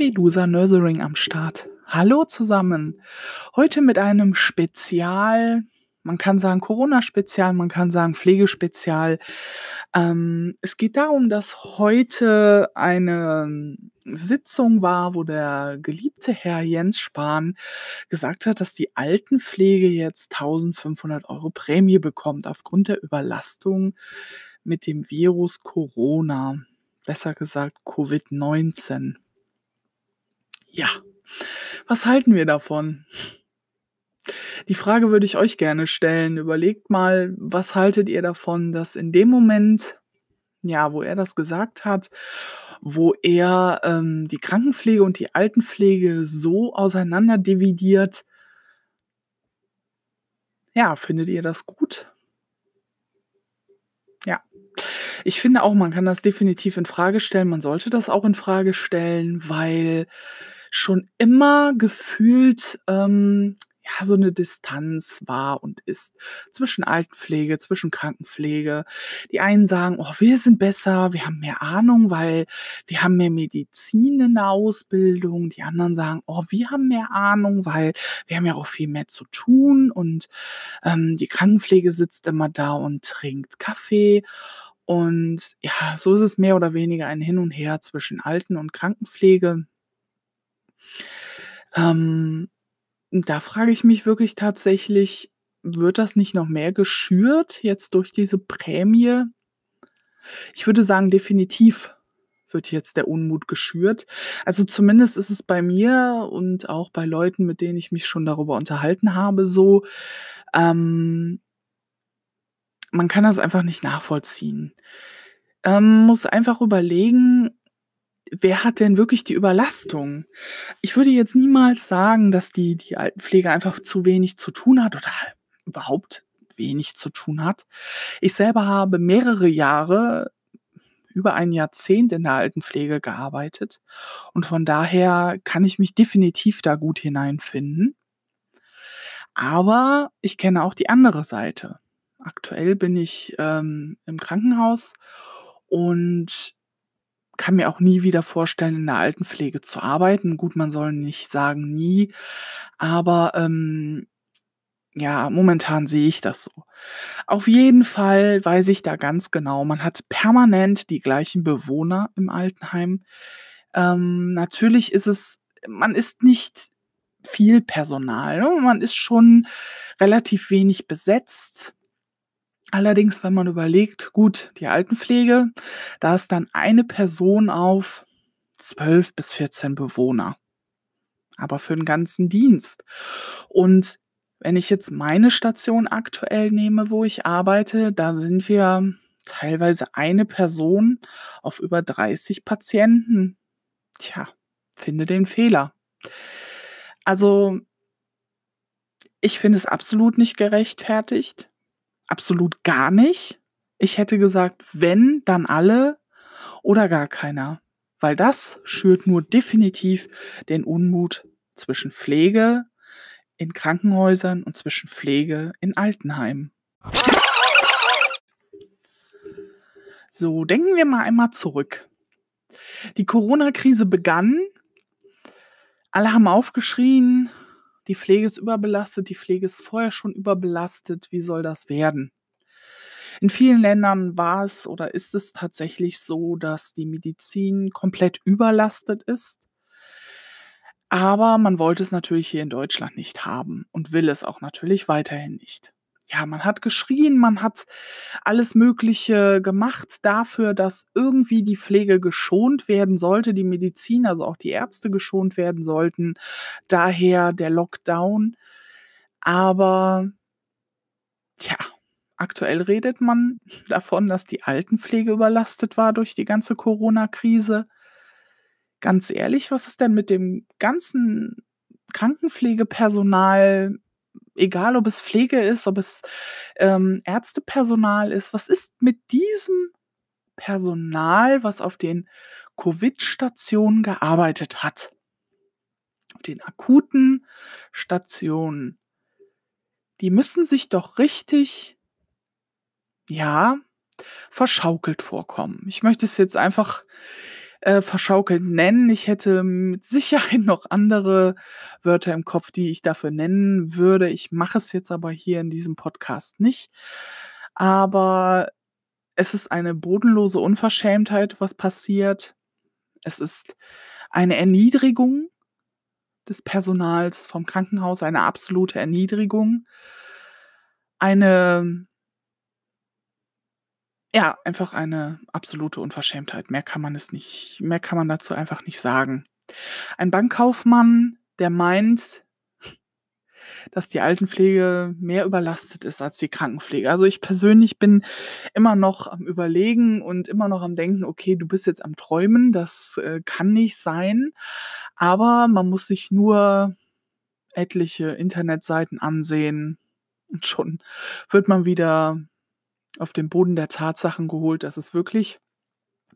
Belusa Nursing am Start. Hallo zusammen. Heute mit einem Spezial, man kann sagen Corona-Spezial, man kann sagen Pflegespezial. Ähm, es geht darum, dass heute eine Sitzung war, wo der geliebte Herr Jens Spahn gesagt hat, dass die Altenpflege jetzt 1500 Euro Prämie bekommt aufgrund der Überlastung mit dem Virus Corona. Besser gesagt Covid-19. Ja, was halten wir davon? Die Frage würde ich euch gerne stellen. Überlegt mal, was haltet ihr davon, dass in dem Moment, ja, wo er das gesagt hat, wo er ähm, die Krankenpflege und die Altenpflege so auseinander dividiert, ja, findet ihr das gut? Ja. Ich finde auch, man kann das definitiv in Frage stellen. Man sollte das auch in Frage stellen, weil schon immer gefühlt ähm, ja so eine Distanz war und ist zwischen Altenpflege, zwischen Krankenpflege. Die einen sagen, oh, wir sind besser, wir haben mehr Ahnung, weil wir haben mehr Medizin in der Ausbildung. Die anderen sagen, oh, wir haben mehr Ahnung, weil wir haben ja auch viel mehr zu tun und ähm, die Krankenpflege sitzt immer da und trinkt Kaffee. Und ja, so ist es mehr oder weniger ein Hin und Her zwischen Alten- und Krankenpflege. Ähm, da frage ich mich wirklich tatsächlich, wird das nicht noch mehr geschürt jetzt durch diese Prämie? Ich würde sagen, definitiv wird jetzt der Unmut geschürt. Also zumindest ist es bei mir und auch bei Leuten, mit denen ich mich schon darüber unterhalten habe, so, ähm, man kann das einfach nicht nachvollziehen. Ähm, muss einfach überlegen, wer hat denn wirklich die Überlastung? Ich würde jetzt niemals sagen, dass die, die Altenpflege einfach zu wenig zu tun hat oder überhaupt wenig zu tun hat. Ich selber habe mehrere Jahre, über ein Jahrzehnt in der Altenpflege gearbeitet und von daher kann ich mich definitiv da gut hineinfinden. Aber ich kenne auch die andere Seite. Aktuell bin ich ähm, im Krankenhaus und kann mir auch nie wieder vorstellen, in der Altenpflege zu arbeiten. Gut, man soll nicht sagen nie, aber ähm, ja, momentan sehe ich das so. Auf jeden Fall weiß ich da ganz genau, man hat permanent die gleichen Bewohner im Altenheim. Ähm, natürlich ist es, man ist nicht viel Personal, ne? man ist schon relativ wenig besetzt. Allerdings, wenn man überlegt, gut, die Altenpflege, da ist dann eine Person auf 12 bis 14 Bewohner. Aber für den ganzen Dienst. Und wenn ich jetzt meine Station aktuell nehme, wo ich arbeite, da sind wir teilweise eine Person auf über 30 Patienten. Tja, finde den Fehler. Also, ich finde es absolut nicht gerechtfertigt absolut gar nicht. Ich hätte gesagt, wenn, dann alle oder gar keiner. Weil das schürt nur definitiv den Unmut zwischen Pflege in Krankenhäusern und zwischen Pflege in Altenheimen. So, denken wir mal einmal zurück. Die Corona-Krise begann. Alle haben aufgeschrien, die Pflege ist überbelastet, die Pflege ist vorher schon überbelastet, wie soll das werden? In vielen Ländern war es oder ist es tatsächlich so, dass die Medizin komplett überlastet ist. Aber man wollte es natürlich hier in Deutschland nicht haben und will es auch natürlich weiterhin nicht ja, man hat geschrien, man hat alles Mögliche gemacht dafür, dass irgendwie die Pflege geschont werden sollte, die Medizin, also auch die Ärzte geschont werden sollten. Daher der Lockdown. Aber tja, aktuell redet man davon, dass die Altenpflege überlastet war durch die ganze Corona-Krise. Ganz ehrlich, was ist denn mit dem ganzen Krankenpflegepersonal egal ob es Pflege ist, ob es ähm, Ärztepersonal ist, was ist mit diesem Personal, was auf den Covid-Stationen gearbeitet hat? Auf den akuten Stationen. Die müssen sich doch richtig, ja, verschaukelt vorkommen. Ich möchte es jetzt einfach äh, verschaukelt nennen. Ich hätte mit Sicherheit noch andere Wörter im Kopf, die ich dafür nennen würde. Ich mache es jetzt aber hier in diesem Podcast nicht. Aber es ist eine bodenlose Unverschämtheit, was passiert. Es ist eine Erniedrigung des Personals vom Krankenhaus, eine absolute Erniedrigung. Eine ja, einfach eine absolute Unverschämtheit. Mehr kann man es nicht mehr kann man dazu einfach nicht sagen. Ein Bankkaufmann, der meint, dass die Altenpflege mehr überlastet ist als die Krankenpflege. Also, ich persönlich bin immer noch am Überlegen und immer noch am Denken: „Okay, du bist jetzt am Träumen, das, äh, kann nicht sein.“ Aber man muss sich nur etliche Internetseiten ansehen und schon wird man wieder auf den Boden der Tatsachen geholt, dass es wirklich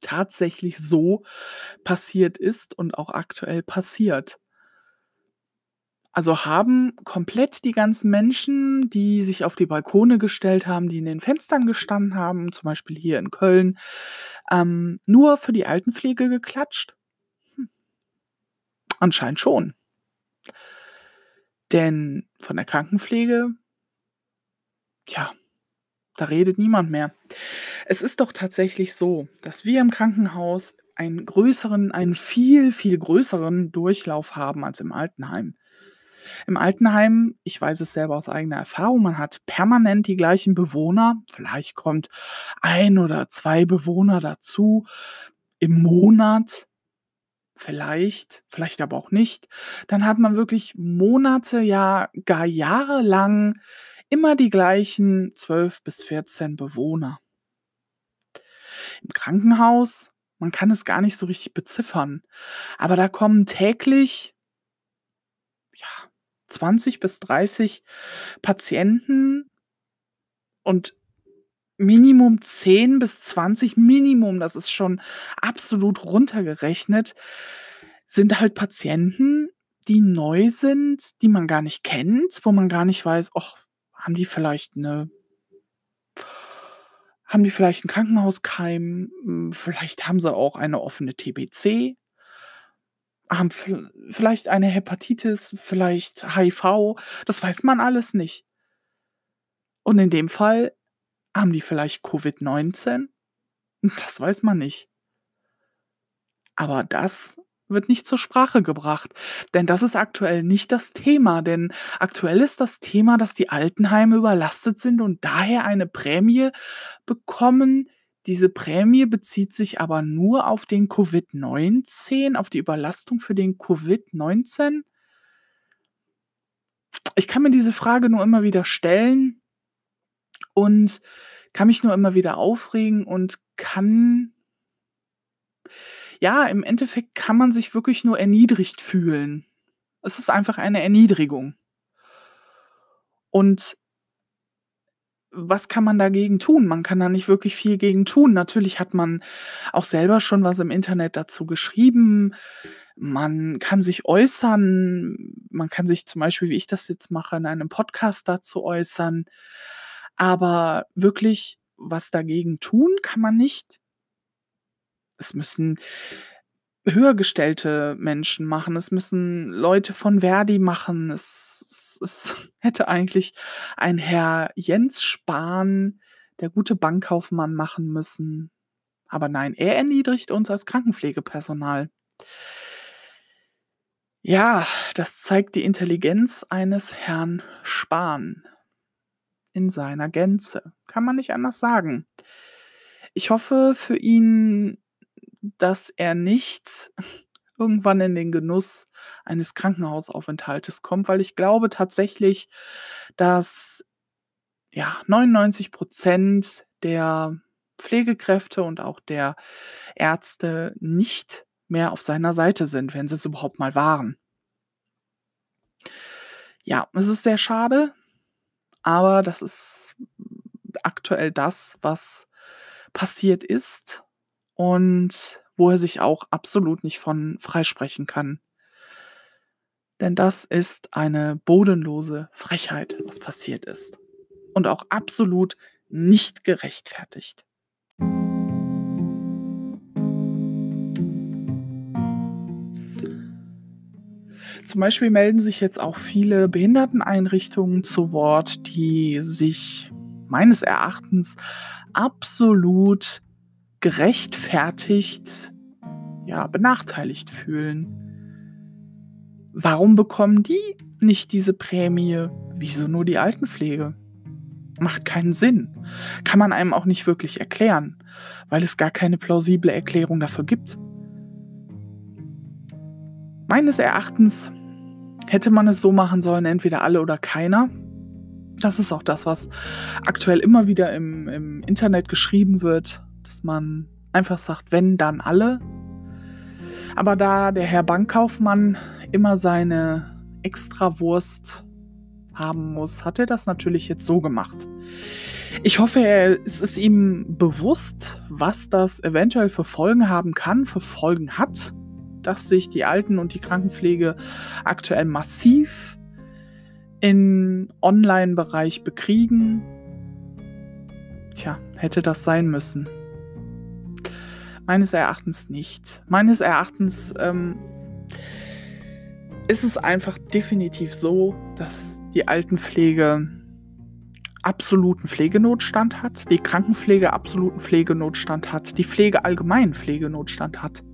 tatsächlich so passiert ist und auch aktuell passiert. Also, haben komplett die ganzen Menschen, die sich auf die Balkone gestellt haben, die in den Fenstern gestanden haben, zum Beispiel hier in Köln, ähm, nur für die Altenpflege geklatscht? Hm. Anscheinend schon. Denn von der Krankenpflege Tja, da redet niemand mehr. Es ist doch tatsächlich so, dass wir im Krankenhaus einen größeren einen viel, viel größeren Durchlauf haben als im Altenheim. Im Altenheim, ich weiß es selber aus eigener Erfahrung, man hat permanent die gleichen Bewohner. Vielleicht kommt 1 oder 2 Bewohner dazu im Monat. Vielleicht, vielleicht aber auch nicht. Dann hat man wirklich Monate, ja gar jahrelang immer die gleichen 12 bis 14 Bewohner. Im Krankenhaus, man kann es gar nicht so richtig beziffern, aber da kommen täglich ja, 20 bis 30 Patienten und Minimum 10 bis 20 Minimum, das ist schon absolut runtergerechnet, sind halt Patienten, die neu sind, die man gar nicht kennt, wo man gar nicht weiß: „Och, haben die vielleicht 'ne haben die vielleicht 'n Krankenhauskeim? Hm, vielleicht haben sie auch eine offene TBC? Haben viell vielleicht eine Hepatitis, vielleicht HIV? Das weiß man alles nicht. Und in dem Fall haben die vielleicht Covid-19? Das weiß man nicht. Aber das wird nicht zur Sprache gebracht, denn das ist aktuell nicht das Thema, denn aktuell ist das Thema, dass die Altenheime überlastet sind und daher eine Prämie bekommen. Diese Prämie bezieht sich aber nur auf den Covid-19, auf die Überlastung für den Covid-19? Ich kann mir diese Frage nur immer wieder stellen und kann mich nur immer wieder aufregen und kann ja, im Endeffekt kann man sich wirklich nur erniedrigt fühlen. Es ist einfach eine Erniedrigung. Und was kann man dagegen tun? Man kann da nicht wirklich viel gegen tun. Natürlich hat man auch selber schon was im Internet dazu geschrieben. Man kann sich äußern. Man kann sich zum Beispiel, wie ich das jetzt mache, in einem Podcast dazu äußern. Aber wirklich was dagegen tun kann man nicht. Es müssen höhergestellte Menschen machen. Es müssen Leute von ver.di machen. Es es es hätte eigentlich ein Herr Jens Spahn, der gute Bankkaufmann machen müssen. Aber nein, er erniedrigt uns als Krankenpflegepersonal. Ja, das zeigt die Intelligenz eines Herrn Spahn in seiner Gänze. Kann man nicht anders sagen. Ich hoffe für ihn dass er nicht irgendwann in den Genuss eines Krankenhausaufenthaltes kommt, weil ich glaube tatsächlich, dass, ja, 99 der Pflegekräfte und auch der Ärzte nicht mehr auf seiner Seite sind, wenn sie es überhaupt mal waren. Ja, es ist sehr schade, aber das ist aktuell das, was passiert ist und wo er sich auch absolut nicht von freisprechen kann. Denn das ist eine bodenlose Frechheit, was passiert ist. Und auch absolut nicht gerechtfertigt. Zum Beispiel melden sich jetzt auch viele Behinderteneinrichtungen zu Wort, die sich meines Erachtens absolut gerechtfertigt, ja, benachteiligt fühlen. Warum bekommen die nicht diese Prämie? Wieso nur die Altenpflege? Macht keinen Sinn. Kann man einem auch nicht wirklich erklären, weil es gar keine plausible Erklärung dafür gibt. Meines Erachtens hätte man es so machen sollen, entweder alle oder keiner. Das ist auch das, was aktuell immer wieder im, im Internet geschrieben wird, dass man einfach sagt, wenn, dann alle. Aber da der Herr Bankkaufmann immer seine Extrawurst haben muss, hat er das natürlich jetzt so gemacht. Ich hoffe, es ist ihm bewusst, was das eventuell für Folgen haben kann, für Folgen hat dass sich die Alten- und die Krankenpflege aktuell massiv im Online-Bereich bekriegen. Tja, hätte das sein müssen. Meines Erachtens nicht. Meines Erachtens ähm, ist es einfach definitiv so, dass die Altenpflege absoluten Pflegenotstand hat, die Krankenpflege absoluten Pflegenotstand hat, die Pflege allgemein Pflegenotstand hat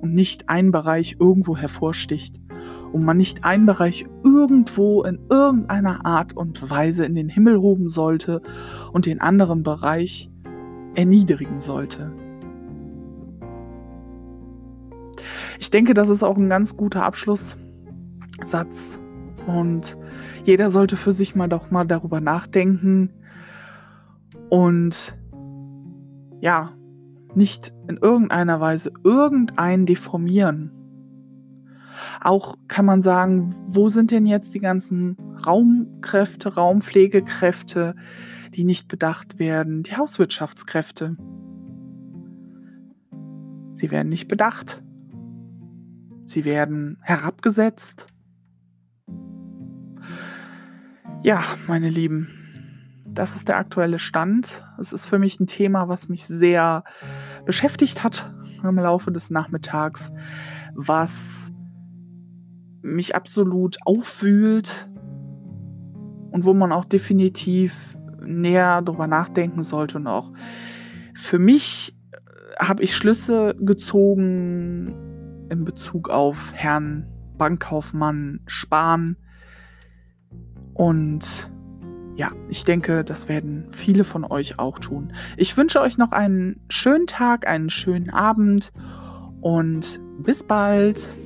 und nicht ein Bereich irgendwo hervorsticht und man nicht einen Bereich irgendwo in irgendeiner Art und Weise in den Himmel hoben sollte und den anderen Bereich erniedrigen sollte. Ich denke, das ist auch ein ganz guter Abschlusssatz und jeder sollte für sich mal doch mal darüber nachdenken und ja, nicht in irgendeiner Weise irgendeinen deformieren. Auch kann man sagen, wo sind denn jetzt die ganzen Raumkräfte, Raumpflegekräfte, die nicht bedacht werden, die Hauswirtschaftskräfte? Sie werden nicht bedacht. Sie werden herabgesetzt. Ja, meine Lieben, das ist der aktuelle Stand. Es ist für mich ein Thema, was mich sehr beschäftigt hat im Laufe des Nachmittags, was mich absolut aufwühlt und wo man auch definitiv näher drüber nachdenken sollte und auch für mich äh, habe ich Schlüsse gezogen in Bezug auf Herrn Bankkaufmann Spahn und ja, ich denke, das werden viele von euch auch tun. Ich wünsche euch noch einen schönen Tag, einen schönen Abend und bis bald.